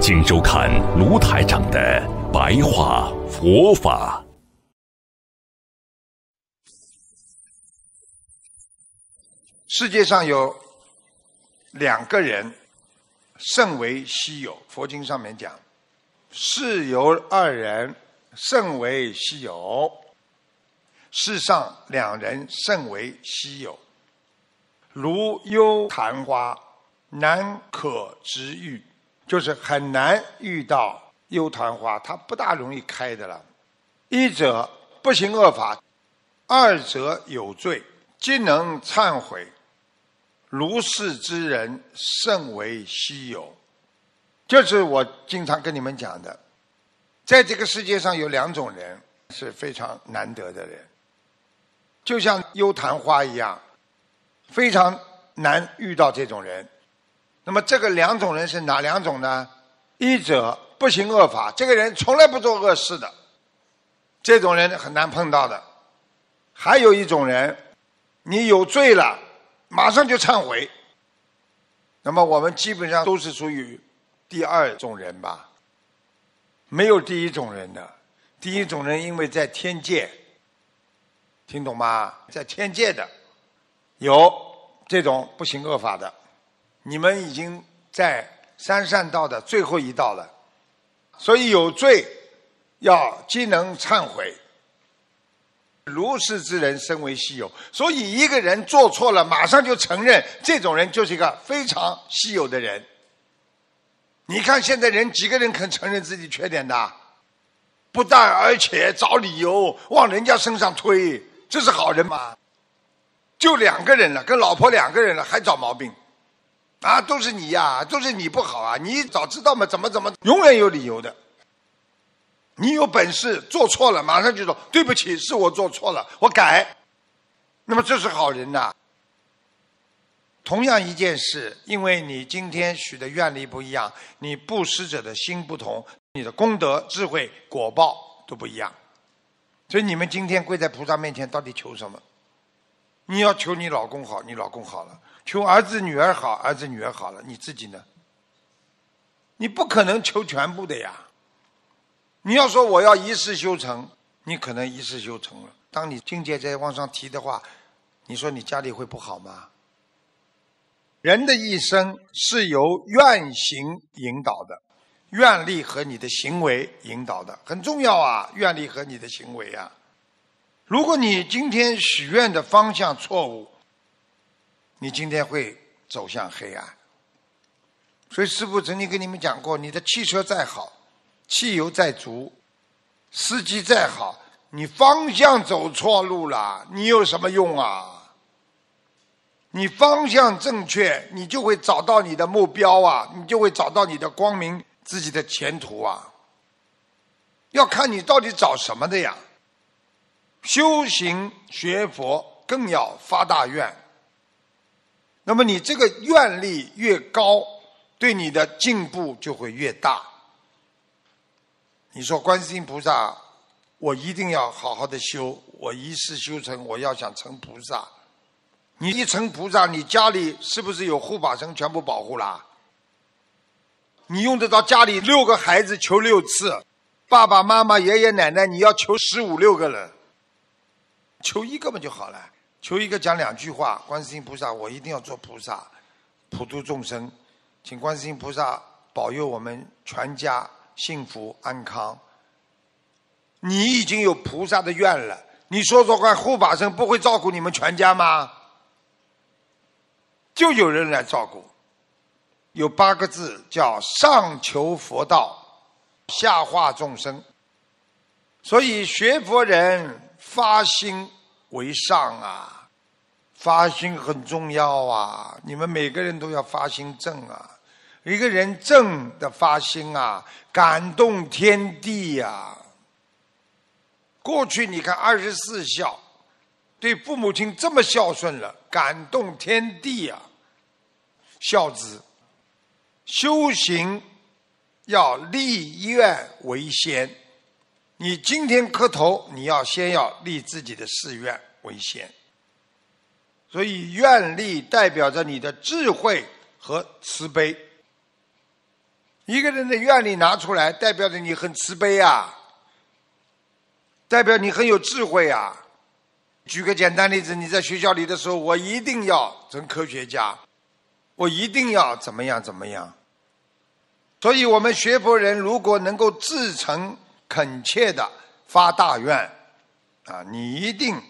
请收看卢台长的白话佛法。世界上有两个人甚为稀有，佛经上面讲，世有二人甚为稀有，世上两人甚为稀有，如幽昙花。难可知遇，就是很难遇到幽昙花，它不大容易开的了。一者不行恶法，二者有罪，今能忏悔，如是之人甚为稀有。就是我经常跟你们讲的，在这个世界上有两种人是非常难得的人，就像幽昙花一样，非常难遇到这种人。那么这个两种人是哪两种呢？一者不行恶法，这个人从来不做恶事的，这种人很难碰到的。还有一种人，你有罪了，马上就忏悔。那么我们基本上都是属于第二种人吧，没有第一种人的。第一种人因为在天界，听懂吗？在天界的有这种不行恶法的。你们已经在三善道的最后一道了，所以有罪要既能忏悔。如是之人身为稀有，所以一个人做错了，马上就承认，这种人就是一个非常稀有的人。你看现在人几个人肯承认自己缺点的？不但而且找理由往人家身上推，这是好人吗？就两个人了，跟老婆两个人了，还找毛病。啊，都是你呀，都是你不好啊！你早知道嘛，怎么怎么，永远有理由的。你有本事做错了，马上就说对不起，是我做错了，我改。那么这是好人呐。同样一件事，因为你今天许的愿力不一样，你布施者的心不同，你的功德、智慧、果报都不一样。所以你们今天跪在菩萨面前，到底求什么？你要求你老公好，你老公好了。求儿子女儿好，儿子女儿好了，你自己呢？你不可能求全部的呀。你要说我要一世修成，你可能一世修成了。当你境界再往上提的话，你说你家里会不好吗？人的一生是由愿行引导的，愿力和你的行为引导的，很重要啊。愿力和你的行为啊，如果你今天许愿的方向错误。你今天会走向黑暗，所以师父曾经跟你们讲过：你的汽车再好，汽油再足，司机再好，你方向走错路了，你有什么用啊？你方向正确，你就会找到你的目标啊，你就会找到你的光明，自己的前途啊。要看你到底找什么的呀。修行学佛更要发大愿。那么你这个愿力越高，对你的进步就会越大。你说观世音菩萨，我一定要好好的修，我一世修成，我要想成菩萨。你一成菩萨，你家里是不是有护法神全部保护啦？你用得着家里六个孩子求六次，爸爸妈妈、爷爷奶奶，你要求十五六个人，求一个嘛就好了。求一个讲两句话，观世音菩萨，我一定要做菩萨，普度众生，请观世音菩萨保佑我们全家幸福安康。你已经有菩萨的愿了，你说说看，护法神不会照顾你们全家吗？就有人来照顾。有八个字叫上求佛道，下化众生。所以学佛人发心。为上啊，发心很重要啊！你们每个人都要发心正啊！一个人正的发心啊，感动天地呀。过去你看二十四孝，对父母亲这么孝顺了，感动天地呀。孝子修行要立愿为先，你今天磕头，你要先要立自己的誓愿为先。所以愿力代表着你的智慧和慈悲。一个人的愿力拿出来，代表着你很慈悲啊，代表你很有智慧啊。举个简单例子，你在学校里的时候，我一定要成科学家，我一定要怎么样怎么样。所以我们学佛人如果能够自成恳切的发大愿，啊，你一定。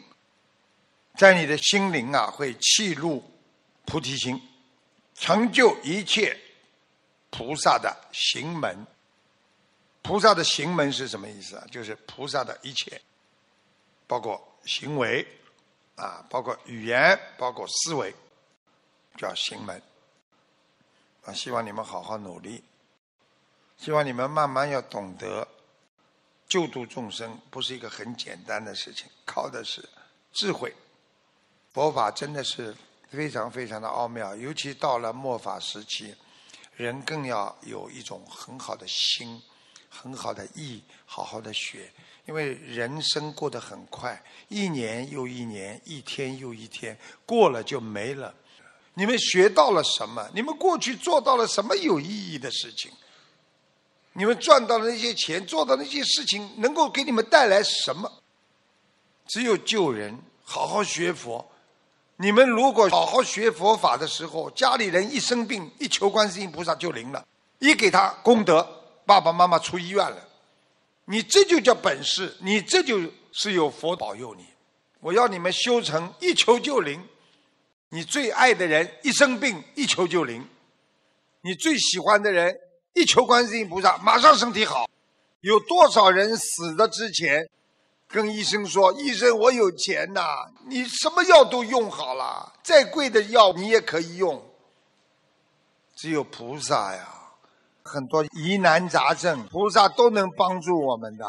在你的心灵啊，会契入菩提心，成就一切菩萨的行门。菩萨的行门是什么意思啊？就是菩萨的一切，包括行为啊，包括语言，包括思维，叫行门。啊，希望你们好好努力，希望你们慢慢要懂得，救度众生不是一个很简单的事情，靠的是智慧。佛法真的是非常非常的奥妙，尤其到了末法时期，人更要有一种很好的心、很好的意，好好的学。因为人生过得很快，一年又一年，一天又一天，过了就没了。你们学到了什么？你们过去做到了什么有意义的事情？你们赚到的那些钱，做的那些事情，能够给你们带来什么？只有救人，好好学佛。你们如果好好学佛法的时候，家里人一生病，一求观世音菩萨就灵了，一给他功德，爸爸妈妈出医院了，你这就叫本事，你这就是有佛保佑你。我要你们修成一求就灵，你最爱的人一生病一求就灵，你最喜欢的人一求观世音菩萨马上身体好。有多少人死的之前？跟医生说：“医生，我有钱呐，你什么药都用好了，再贵的药你也可以用。只有菩萨呀，很多疑难杂症，菩萨都能帮助我们的。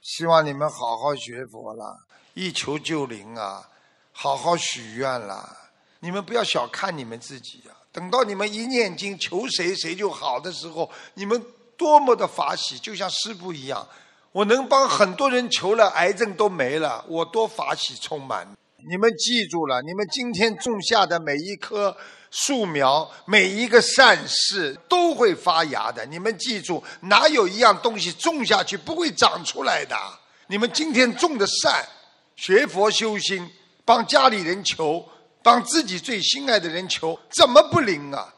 希望你们好好学佛了，一求就灵啊！好好许愿啦！你们不要小看你们自己啊！等到你们一念经求谁谁就好的时候，你们多么的法喜，就像师父一样。”我能帮很多人求了，癌症都没了，我多法喜充满。你们记住了，你们今天种下的每一棵树苗，每一个善事都会发芽的。你们记住，哪有一样东西种下去不会长出来的？你们今天种的善，学佛修心，帮家里人求，帮自己最心爱的人求，怎么不灵啊？